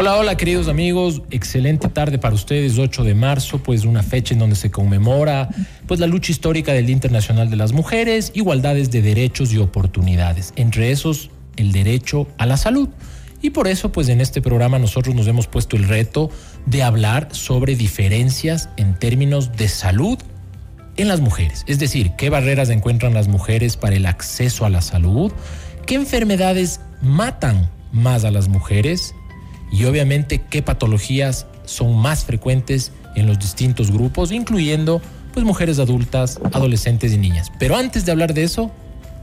Hola, hola queridos amigos, excelente tarde para ustedes, 8 de marzo, pues una fecha en donde se conmemora pues la lucha histórica del Internacional de las Mujeres, igualdades de derechos y oportunidades, entre esos el derecho a la salud. Y por eso pues en este programa nosotros nos hemos puesto el reto de hablar sobre diferencias en términos de salud en las mujeres, es decir, qué barreras encuentran las mujeres para el acceso a la salud, qué enfermedades matan más a las mujeres, y obviamente qué patologías son más frecuentes en los distintos grupos, incluyendo pues mujeres adultas, adolescentes y niñas. Pero antes de hablar de eso,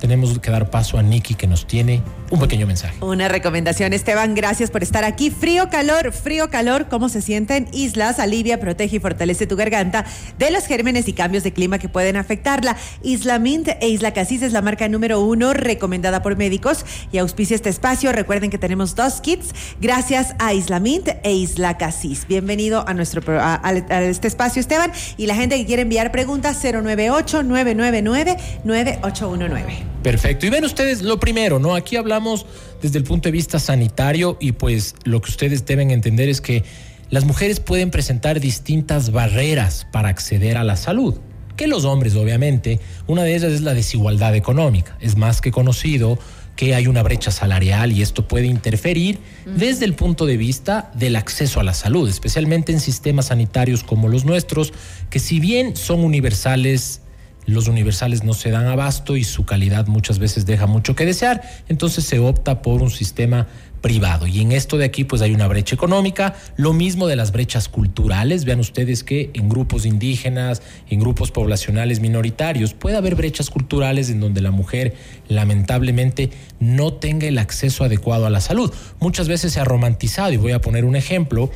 tenemos que dar paso a Nikki que nos tiene un pequeño mensaje. Una recomendación, Esteban, gracias por estar aquí. Frío, calor, frío, calor, ¿cómo se sienten? Islas alivia, protege y fortalece tu garganta de los gérmenes y cambios de clima que pueden afectarla. Isla Mint e Isla Casis es la marca número uno recomendada por médicos y auspicia este espacio. Recuerden que tenemos dos kits gracias a Isla Mint e Isla Casis. Bienvenido a nuestro a, a este espacio, Esteban. Y la gente que quiere enviar preguntas, 098 999 9819. Perfecto. Y ven ustedes lo primero, ¿no? Aquí hablamos desde el punto de vista sanitario y pues lo que ustedes deben entender es que las mujeres pueden presentar distintas barreras para acceder a la salud que los hombres, obviamente. Una de ellas es la desigualdad económica. Es más que conocido que hay una brecha salarial y esto puede interferir desde el punto de vista del acceso a la salud, especialmente en sistemas sanitarios como los nuestros, que si bien son universales los universales no se dan abasto y su calidad muchas veces deja mucho que desear, entonces se opta por un sistema privado. Y en esto de aquí pues hay una brecha económica, lo mismo de las brechas culturales, vean ustedes que en grupos indígenas, en grupos poblacionales minoritarios, puede haber brechas culturales en donde la mujer lamentablemente no tenga el acceso adecuado a la salud. Muchas veces se ha romantizado, y voy a poner un ejemplo,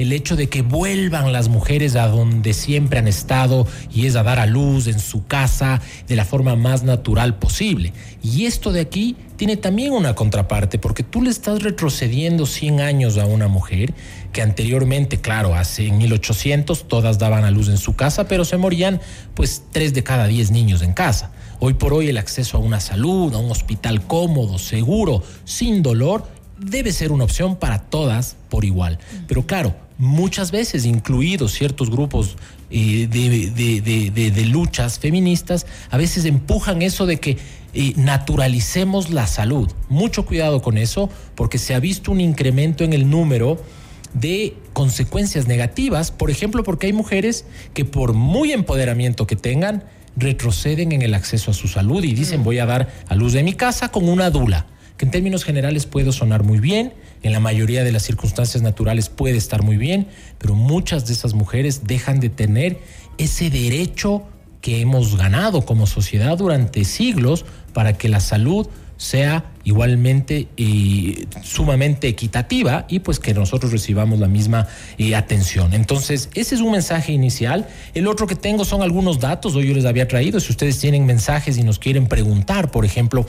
el hecho de que vuelvan las mujeres a donde siempre han estado y es a dar a luz en su casa de la forma más natural posible. Y esto de aquí tiene también una contraparte porque tú le estás retrocediendo 100 años a una mujer que anteriormente, claro, hace en 1800 todas daban a luz en su casa, pero se morían pues 3 de cada 10 niños en casa. Hoy por hoy el acceso a una salud, a un hospital cómodo, seguro, sin dolor, debe ser una opción para todas por igual. Pero claro, muchas veces, incluidos ciertos grupos eh, de, luchas feministas, a veces empujan eso de que eh, naturalicemos la salud. Mucho cuidado con eso, porque se ha visto un incremento en el número de consecuencias negativas, por ejemplo, porque hay mujeres que por muy empoderamiento que tengan, retroceden en el acceso a su salud y dicen voy a dar a luz de mi casa con una dula que en términos generales puede sonar muy bien, en la mayoría de las circunstancias naturales puede estar muy bien, pero muchas de esas mujeres dejan de tener ese derecho que hemos ganado como sociedad durante siglos para que la salud sea igualmente y sumamente equitativa y pues que nosotros recibamos la misma eh, atención. Entonces, ese es un mensaje inicial. El otro que tengo son algunos datos, hoy yo les había traído, si ustedes tienen mensajes y nos quieren preguntar, por ejemplo,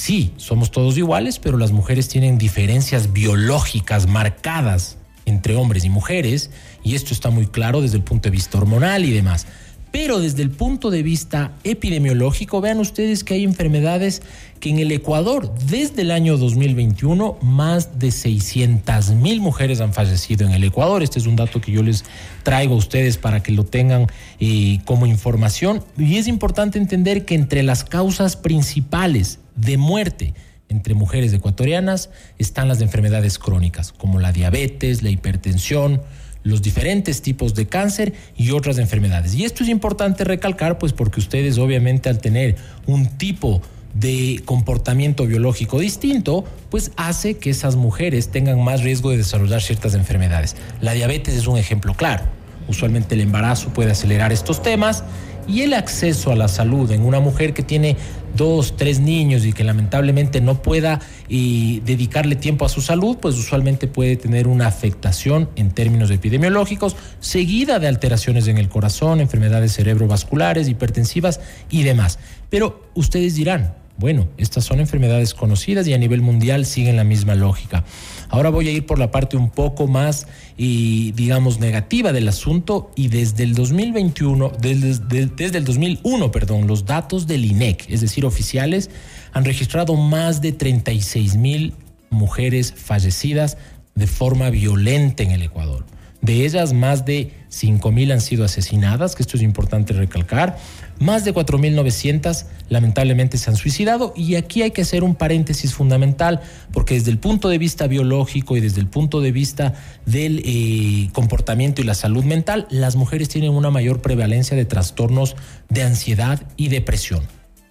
Sí, somos todos iguales, pero las mujeres tienen diferencias biológicas marcadas entre hombres y mujeres, y esto está muy claro desde el punto de vista hormonal y demás. Pero desde el punto de vista epidemiológico, vean ustedes que hay enfermedades que en el Ecuador, desde el año 2021, más de 600 mil mujeres han fallecido en el Ecuador. Este es un dato que yo les traigo a ustedes para que lo tengan eh, como información. Y es importante entender que entre las causas principales de muerte entre mujeres ecuatorianas están las enfermedades crónicas, como la diabetes, la hipertensión, los diferentes tipos de cáncer y otras enfermedades. Y esto es importante recalcar, pues porque ustedes obviamente al tener un tipo de comportamiento biológico distinto, pues hace que esas mujeres tengan más riesgo de desarrollar ciertas enfermedades. La diabetes es un ejemplo claro. Usualmente el embarazo puede acelerar estos temas y el acceso a la salud en una mujer que tiene dos, tres niños y que lamentablemente no pueda dedicarle tiempo a su salud, pues usualmente puede tener una afectación en términos epidemiológicos, seguida de alteraciones en el corazón, enfermedades cerebrovasculares, hipertensivas y demás. Pero ustedes dirán, bueno, estas son enfermedades conocidas y a nivel mundial siguen la misma lógica. Ahora voy a ir por la parte un poco más, y, digamos, negativa del asunto y desde el 2021, desde, desde el 2001, perdón, los datos del INEC, es decir, oficiales, han registrado más de 36 mil mujeres fallecidas de forma violenta en el Ecuador. De ellas, más de 5.000 han sido asesinadas, que esto es importante recalcar. Más de 4.900 lamentablemente se han suicidado. Y aquí hay que hacer un paréntesis fundamental, porque desde el punto de vista biológico y desde el punto de vista del eh, comportamiento y la salud mental, las mujeres tienen una mayor prevalencia de trastornos de ansiedad y depresión.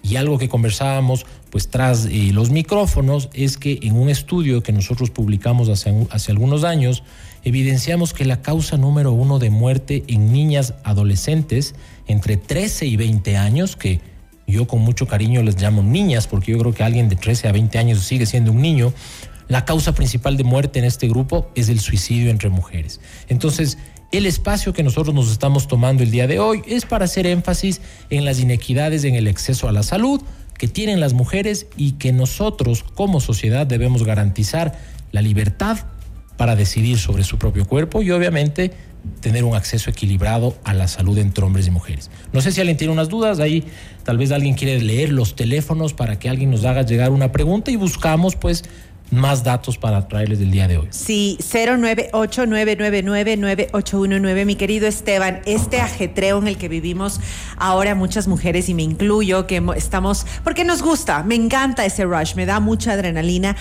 Y algo que conversábamos pues tras eh, los micrófonos es que en un estudio que nosotros publicamos hace, hace algunos años, evidenciamos que la causa número uno de muerte en niñas adolescentes entre 13 y 20 años, que yo con mucho cariño les llamo niñas, porque yo creo que alguien de 13 a 20 años sigue siendo un niño, la causa principal de muerte en este grupo es el suicidio entre mujeres. Entonces, el espacio que nosotros nos estamos tomando el día de hoy es para hacer énfasis en las inequidades en el acceso a la salud que tienen las mujeres y que nosotros como sociedad debemos garantizar la libertad para decidir sobre su propio cuerpo y obviamente tener un acceso equilibrado a la salud entre hombres y mujeres. No sé si alguien tiene unas dudas, ahí tal vez alguien quiere leer los teléfonos para que alguien nos haga llegar una pregunta y buscamos pues más datos para traerles del día de hoy. Sí, 098-999-9819, mi querido Esteban, este ajetreo en el que vivimos ahora muchas mujeres y me incluyo, que estamos, porque nos gusta, me encanta ese rush, me da mucha adrenalina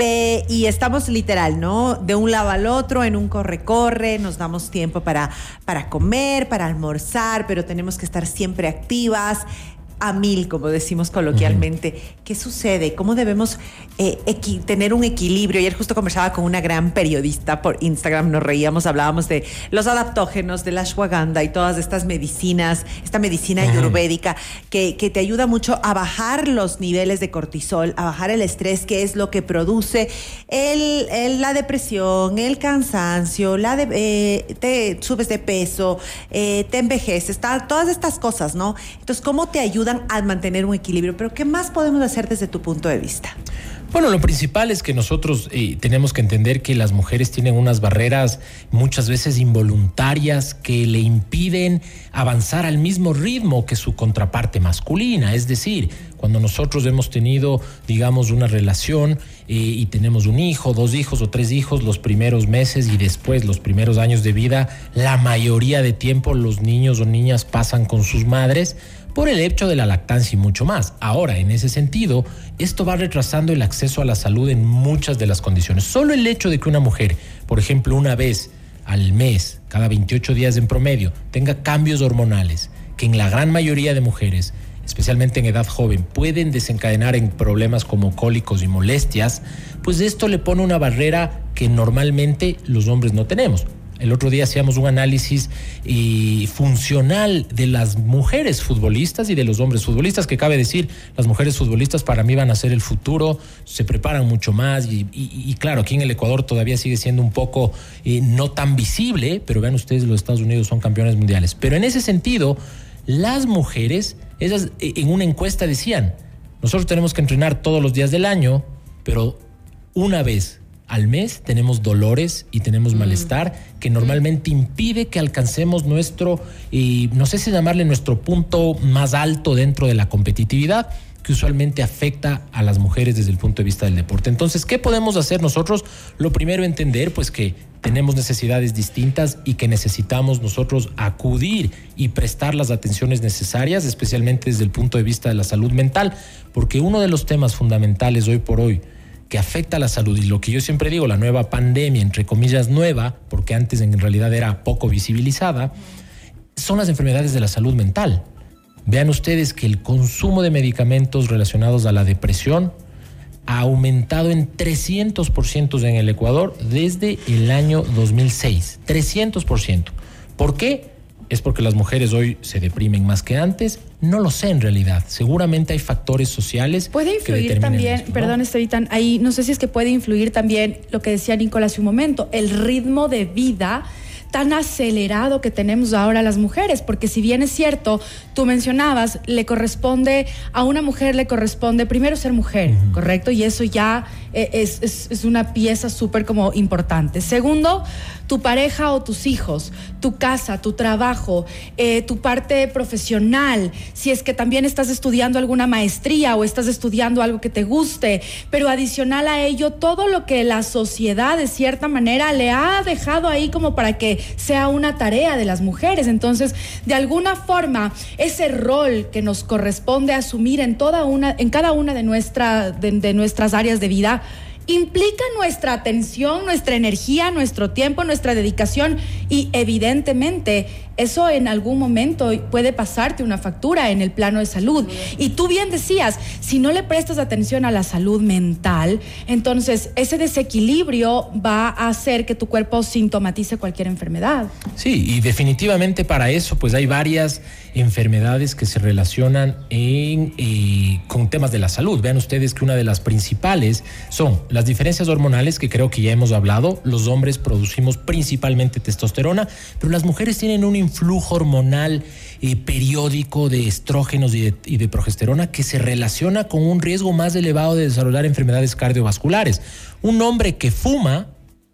y estamos literal, ¿no? De un lado al otro, en un corre-corre, nos damos tiempo para, para comer, para almorzar, pero tenemos que estar siempre activas a mil, como decimos coloquialmente. ¿Qué sucede? ¿Cómo debemos eh, tener un equilibrio? Ayer justo conversaba con una gran periodista por Instagram, nos reíamos, hablábamos de los adaptógenos, de la ashwagandha y todas estas medicinas, esta medicina ayurvédica que, que, te ayuda mucho a bajar los niveles de cortisol, a bajar el estrés, que es lo que produce el, la depresión, el cansancio, la eh, te subes de peso, eh, te envejeces, todas estas cosas, ¿no? Entonces, ¿cómo te ayuda? a mantener un equilibrio. Pero ¿qué más podemos hacer desde tu punto de vista? Bueno, lo principal es que nosotros eh, tenemos que entender que las mujeres tienen unas barreras muchas veces involuntarias que le impiden avanzar al mismo ritmo que su contraparte masculina. Es decir, cuando nosotros hemos tenido, digamos, una relación eh, y tenemos un hijo, dos hijos o tres hijos los primeros meses y después los primeros años de vida, la mayoría de tiempo los niños o niñas pasan con sus madres por el hecho de la lactancia y mucho más. Ahora, en ese sentido, esto va retrasando el acceso a la salud en muchas de las condiciones. Solo el hecho de que una mujer, por ejemplo, una vez al mes, cada 28 días en promedio, tenga cambios hormonales, que en la gran mayoría de mujeres, especialmente en edad joven, pueden desencadenar en problemas como cólicos y molestias, pues esto le pone una barrera que normalmente los hombres no tenemos. El otro día hacíamos un análisis funcional de las mujeres futbolistas y de los hombres futbolistas, que cabe decir, las mujeres futbolistas para mí van a ser el futuro, se preparan mucho más y, claro, aquí en el Ecuador todavía sigue siendo un poco eh, no tan visible, pero vean ustedes, los Estados Unidos son campeones mundiales. Pero en ese sentido, las mujeres, ellas eh, en una encuesta decían, nosotros tenemos que entrenar todos los días del año, pero una vez al mes tenemos dolores y tenemos mm. malestar que normalmente impide que alcancemos nuestro, y no sé si llamarle nuestro punto más alto dentro de la competitividad que usualmente afecta a las mujeres desde el punto de vista del deporte. Entonces, ¿qué podemos hacer nosotros? Lo primero, entender pues que tenemos necesidades distintas y que necesitamos nosotros acudir y prestar las atenciones necesarias, especialmente desde el punto de vista de la salud mental, porque uno de los temas fundamentales hoy por hoy, que afecta a la salud y lo que yo siempre digo, la nueva pandemia, entre comillas nueva, porque antes en realidad era poco visibilizada, son las enfermedades de la salud mental. Vean ustedes que el consumo de medicamentos relacionados a la depresión ha aumentado en 300% en el Ecuador desde el año 2006. 300%. ¿Por qué? ¿Es porque las mujeres hoy se deprimen más que antes? No lo sé en realidad. Seguramente hay factores sociales. Puede influir también, perdón, estoy tan ahí, no sé si es que puede influir también lo que decía Nicolás hace un momento, el ritmo de vida tan acelerado que tenemos ahora las mujeres, porque si bien es cierto, tú mencionabas, le corresponde, a una mujer le corresponde primero ser mujer, ¿correcto? Y eso ya eh, es, una pieza súper como importante. Segundo, tu pareja o tus hijos, tu casa, tu trabajo, eh, tu parte profesional, si es que también estás estudiando alguna maestría o estás estudiando algo que te guste, pero adicional a ello, todo lo que la sociedad de cierta manera le ha dejado ahí como para que sea una tarea de las mujeres. Entonces, de alguna forma, ese rol que nos corresponde asumir en, toda una, en cada una de, nuestra, de nuestras áreas de vida, implica nuestra atención, nuestra energía, nuestro tiempo, nuestra dedicación y evidentemente eso en algún momento puede pasarte una factura en el plano de salud. Y tú bien decías, si no le prestas atención a la salud mental, entonces ese desequilibrio va a hacer que tu cuerpo sintomatice cualquier enfermedad. Sí, y definitivamente para eso pues hay varias enfermedades que se relacionan eh, con temas de la salud. Vean ustedes que una de las principales son las diferencias hormonales, que creo que ya hemos hablado. Los hombres producimos principalmente testosterona, pero las mujeres tienen un flujo hormonal eh, periódico de estrógenos y de, progesterona que se relaciona con un riesgo más elevado de desarrollar enfermedades cardiovasculares. Un hombre que fuma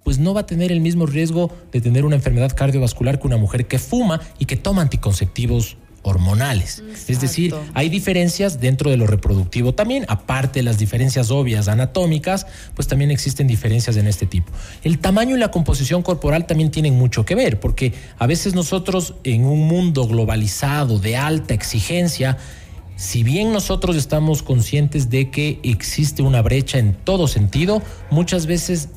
pues no va a tener el mismo riesgo de tener una enfermedad cardiovascular que una mujer que fuma y que toma anticonceptivos hormonales. Es decir, hay diferencias dentro de lo reproductivo también, aparte de las diferencias obvias anatómicas, pues también existen diferencias en este tipo. El tamaño y la composición corporal también tienen mucho que ver, porque a veces nosotros en un mundo globalizado de alta exigencia, si bien nosotros estamos conscientes de que existe una brecha en todo sentido, muchas veces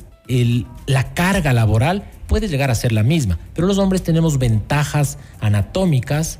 la carga laboral puede llegar a ser la misma, pero los hombres tenemos ventajas anatómicas,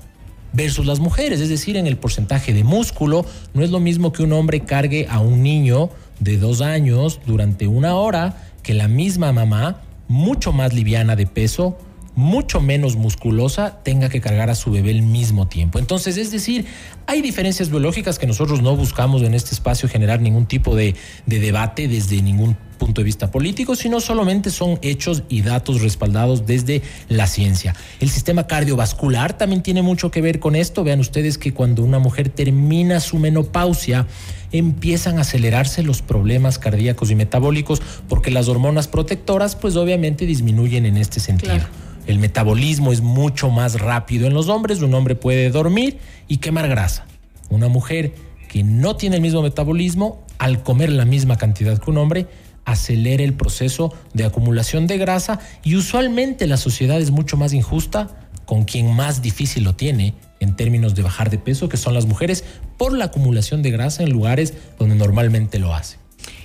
versus las mujeres, es decir, en el porcentaje de músculo, no es lo mismo que un hombre cargue a un niño de dos años durante una hora que la misma mamá, mucho más liviana de peso, mucho menos musculosa tenga que cargar a su bebé el mismo tiempo. Entonces, es decir, hay diferencias biológicas que nosotros no buscamos en este espacio generar ningún tipo de, debate desde ningún punto de vista político, sino solamente son hechos y datos respaldados desde la ciencia. El sistema cardiovascular también tiene mucho que ver con esto. Vean ustedes que cuando una mujer termina su menopausia, empiezan a acelerarse los problemas cardíacos y metabólicos porque las hormonas protectoras pues obviamente disminuyen en este sentido. El metabolismo es mucho más rápido en los hombres. Un hombre puede dormir y quemar grasa. Una mujer que no tiene el mismo metabolismo, al comer la misma cantidad que un hombre, acelera el proceso de acumulación de grasa y usualmente la sociedad es mucho más injusta con quien más difícil lo tiene en términos de bajar de peso, que son las mujeres, por la acumulación de grasa en lugares donde normalmente lo hace.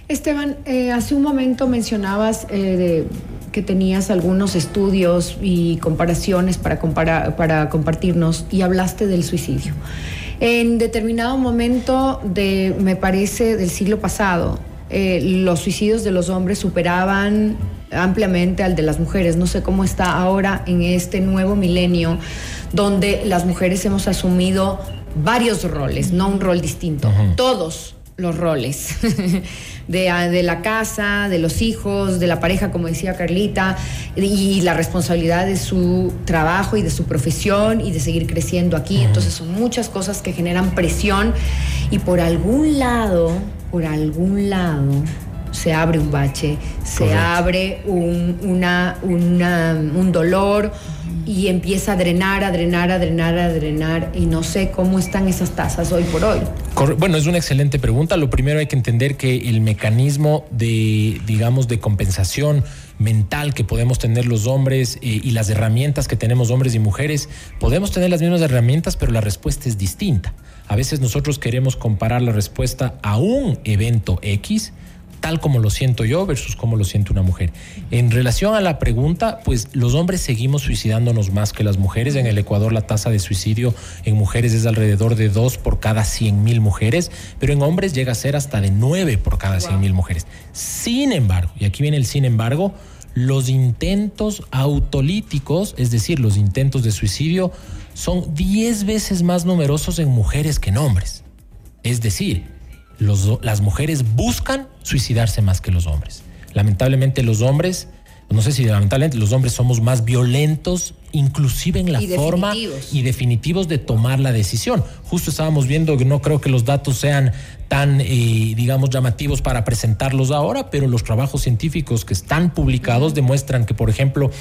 Esteban, eh, hace un momento mencionabas eh, que tenías algunos estudios y comparaciones para, para compartirnos y hablaste del suicidio. En determinado momento de, me parece, del siglo pasado, eh, los suicidios de los hombres superaban ampliamente al de las mujeres. No sé cómo está ahora en este nuevo milenio donde las mujeres hemos asumido varios roles, no un rol distinto, todos los roles. Ah, de, la casa, de los hijos, de la pareja, como decía Carlita, y la responsabilidad de su trabajo y de su profesión y de seguir creciendo aquí. Entonces son muchas cosas que generan presión y por algún lado, por algún lado, se abre un bache, se abre un, una, un dolor y empieza a drenar, a drenar, a drenar, a drenar y no sé cómo están esas tasas hoy por hoy. Bueno, es una excelente pregunta. Lo primero hay que entender que el mecanismo de, digamos, de compensación mental que podemos tener los hombres eh, y las herramientas que tenemos hombres y mujeres, podemos tener las mismas herramientas, pero la respuesta es distinta. A veces nosotros queremos comparar la respuesta a un evento X tal como lo siento yo versus como lo siente una mujer. En relación a la pregunta, pues los hombres seguimos suicidándonos más que las mujeres. En el Ecuador la tasa de suicidio en mujeres es alrededor de 2 por cada 100 mil mujeres, pero en hombres llega a ser hasta de 9 por cada 100 mil mujeres. Sin embargo, y aquí viene el sin embargo, los intentos autolíticos, es decir, los intentos de suicidio, son 10 veces más numerosos en mujeres que en hombres. Es decir, las mujeres buscan suicidarse más que los hombres. Lamentablemente los hombres no sé si lamentablemente los hombres somos más violentos, inclusive en la Y forma definitivos. y definitivos de tomar la decisión. Justo estábamos viendo que no creo que los datos sean tan, eh, digamos, llamativos para presentarlos ahora, pero los trabajos científicos que están publicados demuestran que, por ejemplo,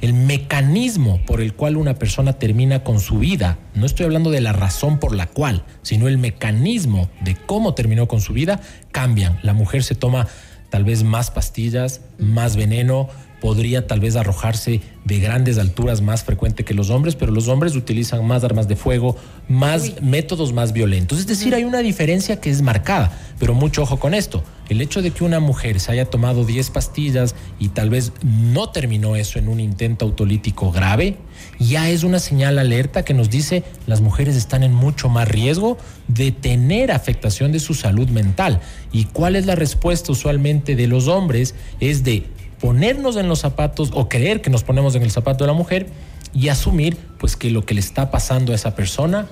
el mecanismo por el cual una persona termina con su vida, no estoy hablando de la razón por la cual, sino el mecanismo de cómo terminó con su vida, cambian. La mujer se toma tal vez más pastillas, más veneno, podría tal vez arrojarse de grandes alturas más frecuente que los hombres, pero los hombres utilizan más armas de fuego, más métodos más violentos. Es decir, hay una diferencia que es marcada, pero mucho ojo con esto. El hecho de que una mujer se haya tomado 10 pastillas y tal vez no terminó eso en un intento autolítico grave, ya es una señal alerta que nos dice las mujeres están en mucho más riesgo de tener afectación de su salud mental. ¿Y cuál es la respuesta usualmente de los hombres? Es de ponernos en los zapatos o creer que nos ponemos en el zapato de la mujer y asumir pues que lo que le está pasando a esa persona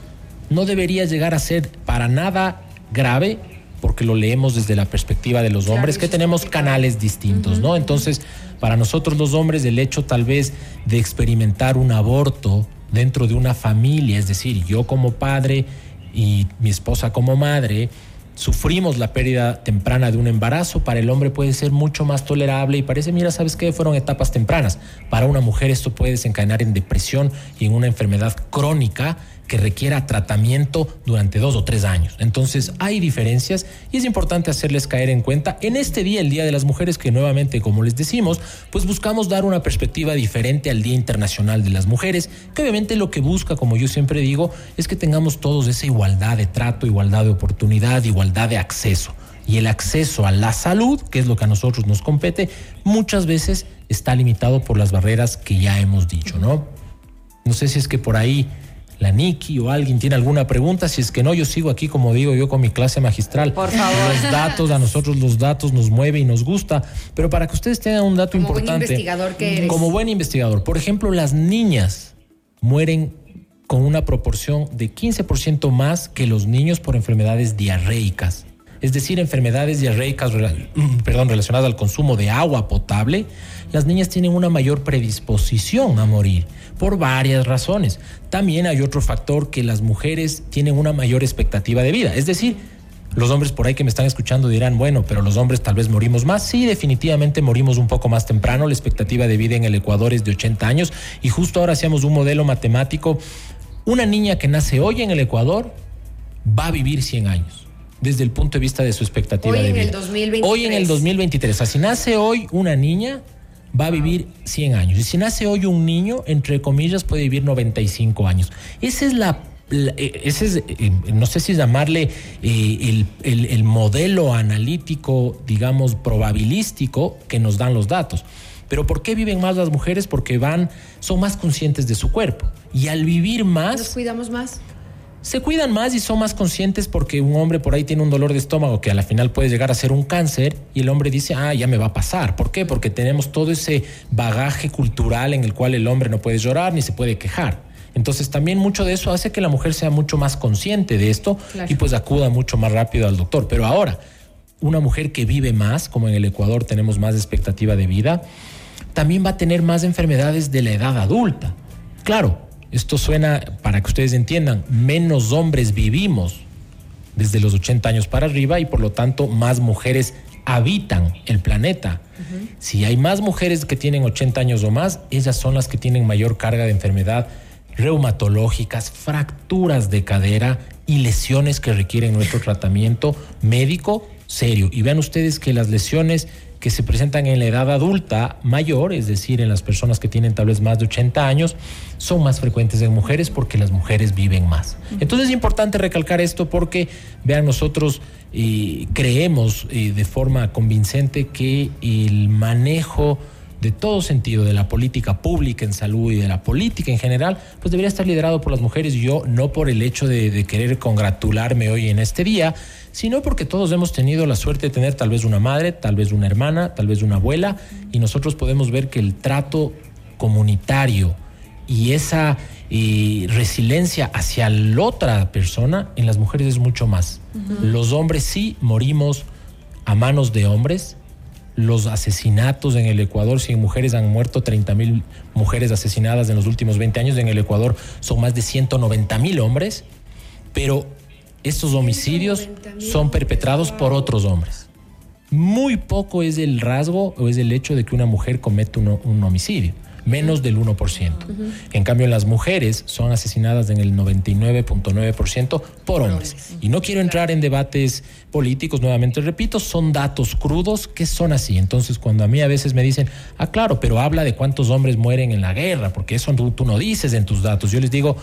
no debería llegar a ser para nada grave porque lo leemos desde la perspectiva de los hombres que tenemos canales distintos, ¿no? Entonces, para nosotros los hombres el hecho tal vez de experimentar un aborto dentro de una familia, es decir, yo como padre y mi esposa como madre, sufrimos la pérdida temprana de un embarazo, para el hombre puede ser mucho más tolerable y parece, mira, ¿sabes qué? Fueron etapas tempranas. Para una mujer esto puede desencadenar en depresión y en una enfermedad crónica que requiera tratamiento durante dos o tres años. Entonces hay diferencias y es importante hacerles caer en cuenta en este día, el Día de las Mujeres, que nuevamente, como les decimos, pues buscamos dar una perspectiva diferente al Día Internacional de las Mujeres, que obviamente lo que busca, como yo siempre digo, es que tengamos todos esa igualdad de trato, igualdad de oportunidad, igualdad de acceso. Y el acceso a la salud, que es lo que a nosotros nos compete, muchas veces está limitado por las barreras que ya hemos dicho, ¿no? No sé si es que por ahí la Niki o alguien tiene alguna pregunta. Si es que no, yo sigo aquí, como digo yo, con mi clase magistral. Por favor. Los datos, a nosotros los datos nos mueve y nos gusta. Pero para que ustedes tengan un dato Como buen importante. investigador que eres. Como buen investigador. Por ejemplo, las niñas mueren con una proporción de 15% más que los niños por enfermedades diarreicas. Es decir, enfermedades diarreicas perdón, relacionadas al consumo de agua potable, las niñas tienen una mayor predisposición a morir por varias razones. También hay otro factor que las mujeres tienen una mayor expectativa de vida. Es decir, los hombres por ahí que me están escuchando dirán, bueno, pero los hombres tal vez morimos más. Sí, definitivamente morimos un poco más temprano. La expectativa de vida en el Ecuador es de 80 años. Y justo ahora hacíamos un modelo matemático. Una niña que nace hoy en el Ecuador va a vivir 100 años. Desde el punto de vista de su expectativa Hoy de en vida. el 2023. Hoy en el 2023. O sea, si nace hoy una niña, va a vivir 100 años. Y si nace hoy un niño, entre comillas, puede vivir 95 años. Esa es la eh, ese es, eh, no sé si llamarle eh, el, el- el modelo analítico, digamos, probabilístico que nos dan los datos. Pero ¿por qué viven más las mujeres? Porque van, son más conscientes de su cuerpo. Y al vivir más, Nos cuidamos más. Se cuidan más y son más conscientes porque un hombre por ahí tiene un dolor de estómago que a la final puede llegar a ser un cáncer y el hombre dice, ah, ya me va a pasar. ¿Por qué? Porque tenemos todo ese bagaje cultural en el cual el hombre no puede llorar ni se puede quejar. Entonces también mucho de eso hace que la mujer sea mucho más consciente de esto Claro. y pues acuda mucho más rápido al doctor. Pero ahora, una mujer que vive más, como en el Ecuador tenemos más expectativa de vida, también va a tener más enfermedades de la edad adulta. Claro, esto suena, para que ustedes entiendan, menos hombres vivimos desde los 80 años para arriba y por lo tanto más mujeres habitan el planeta. Si hay más mujeres que tienen 80 años o más, ellas son las que tienen mayor carga de enfermedad reumatológicas, fracturas de cadera y lesiones que requieren nuestro tratamiento médico serio. Y vean ustedes que las lesiones que se presentan en la edad adulta mayor, es decir, en las personas que tienen tal vez más de 80 años, son más frecuentes en mujeres porque las mujeres viven más. Entonces es importante recalcar esto porque, vean, nosotros eh, creemos eh, de forma convincente que el manejo de todo sentido de la política pública en salud y de la política en general, pues debería estar liderado por las mujeres yo no por el hecho de, de querer congratularme hoy en este día, sino porque todos hemos tenido la suerte de tener tal vez una madre, tal vez una hermana, tal vez una abuela, y nosotros podemos ver que el trato comunitario y esa eh, resiliencia hacia la otra persona en las mujeres es mucho más. Los hombres sí morimos a manos de hombres, los asesinatos en el Ecuador, si en mujeres han muerto 30 mil mujeres asesinadas en los últimos 20 años, en el Ecuador son más de 190 mil hombres, pero estos homicidios son perpetrados por otros hombres. Muy poco es el rasgo o es el hecho de que una mujer comete un, homicidio menos del 1%. En cambio, las mujeres son asesinadas en el 99.9% por hombres. Y no quiero entrar en debates políticos, nuevamente repito, son datos crudos que son así. Entonces, cuando a mí a veces me dicen, ah, claro, pero habla de cuántos hombres mueren en la guerra, porque eso tú no dices en tus datos. Yo les digo,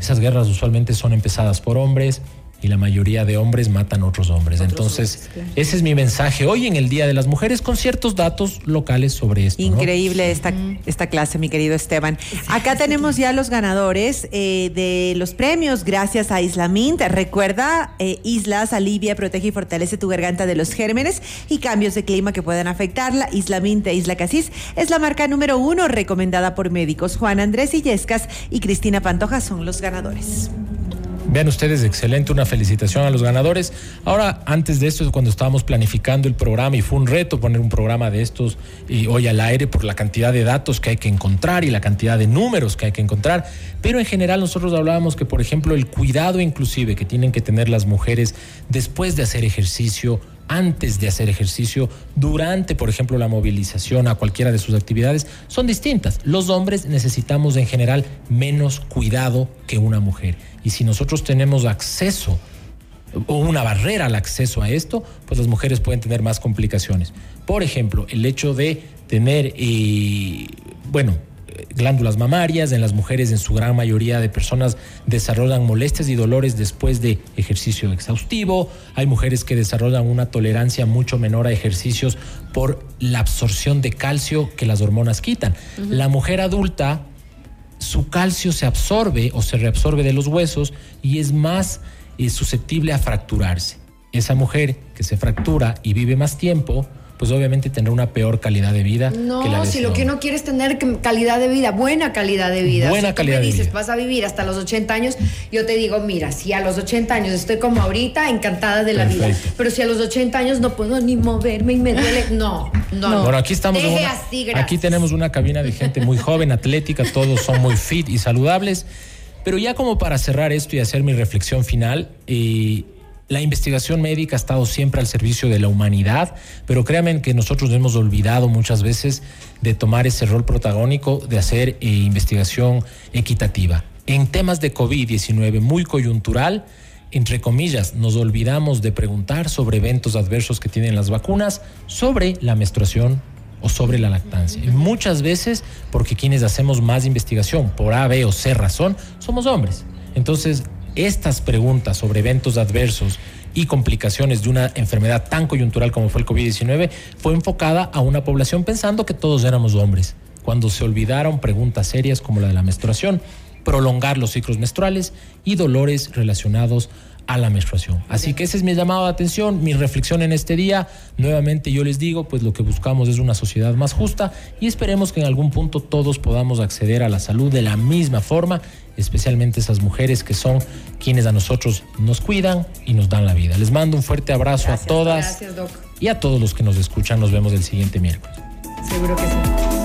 esas guerras usualmente son empezadas por hombres y la mayoría de hombres matan a otros hombres. Entonces, ese es mi mensaje hoy en el Día de las Mujeres con ciertos datos locales sobre esto. Increíble esta, esta clase, mi querido Esteban. Acá tenemos ya los ganadores eh, de los premios gracias a Islamint. Recuerda, eh, Islas alivia, protege y fortalece tu garganta de los gérmenes y cambios de clima que puedan afectarla. Islamint de Isla Casís es la marca número uno recomendada por médicos. Juan Andrés Illescas y Cristina Pantoja son los ganadores. Vean ustedes, excelente, una felicitación a los ganadores. Ahora, antes de esto, cuando estábamos planificando el programa, y fue un reto poner un programa de estos y hoy al aire por la cantidad de datos que hay que encontrar y la cantidad de números que hay que encontrar, pero en general nosotros hablábamos que, por ejemplo, el cuidado inclusive que tienen que tener las mujeres después de hacer ejercicio, antes de hacer ejercicio, durante, por ejemplo, la movilización a cualquiera de sus actividades, son distintas. Los hombres necesitamos en general menos cuidado que una mujer. Y si nosotros tenemos acceso o una barrera al acceso a esto, pues las mujeres pueden tener más complicaciones. Por ejemplo, el hecho de tener, eh, bueno, glándulas mamarias, en las mujeres en su gran mayoría de personas desarrollan molestias y dolores después de ejercicio exhaustivo, hay mujeres que desarrollan una tolerancia mucho menor a ejercicios por la absorción de calcio que las hormonas quitan. La mujer adulta, su calcio se absorbe o se reabsorbe de los huesos y es más eh, susceptible a fracturarse. Esa mujer que se fractura y vive más tiempo, pues obviamente tendrá una peor calidad de vida. No, que la si lo que uno quiere es tener calidad de vida, buena calidad de vida. Buena si calidad tú me dices, vas a vivir hasta los 80 años, yo te digo, mira, si a los 80 años estoy como ahorita, encantada de la vida. Pero si a los 80 años no puedo ni moverme y me duele, no, no. Bueno, aquí estamos. aquí tenemos una cabina de gente muy joven, atlética, todos son muy fit y saludables. Pero ya como para cerrar esto y hacer mi reflexión final, eh, la investigación médica ha estado siempre al servicio de la humanidad, pero créanme que nosotros hemos olvidado muchas veces de tomar ese rol protagónico de hacer eh, investigación equitativa. En temas de COVID-19 muy coyuntural, entre comillas, nos olvidamos de preguntar sobre eventos adversos que tienen las vacunas, sobre la menstruación o sobre la lactancia. Y muchas veces, porque quienes hacemos más investigación por A, B o C razón, somos hombres. Entonces, estas preguntas sobre eventos adversos y complicaciones de una enfermedad tan coyuntural como fue el COVID-19 fue enfocada a una población pensando que todos éramos hombres, cuando se olvidaron preguntas serias como la de la menstruación, prolongar los ciclos menstruales y dolores relacionados a la menstruación. Así que ese es mi llamado de atención, mi reflexión en este día. Nuevamente yo les digo, pues lo que buscamos es una sociedad más justa y esperemos que en algún punto todos podamos acceder a la salud de la misma forma, especialmente esas mujeres que son quienes a nosotros nos cuidan y nos dan la vida. Les mando un fuerte abrazo a todas y a todos los que nos escuchan. Nos vemos el siguiente miércoles. Seguro que sí.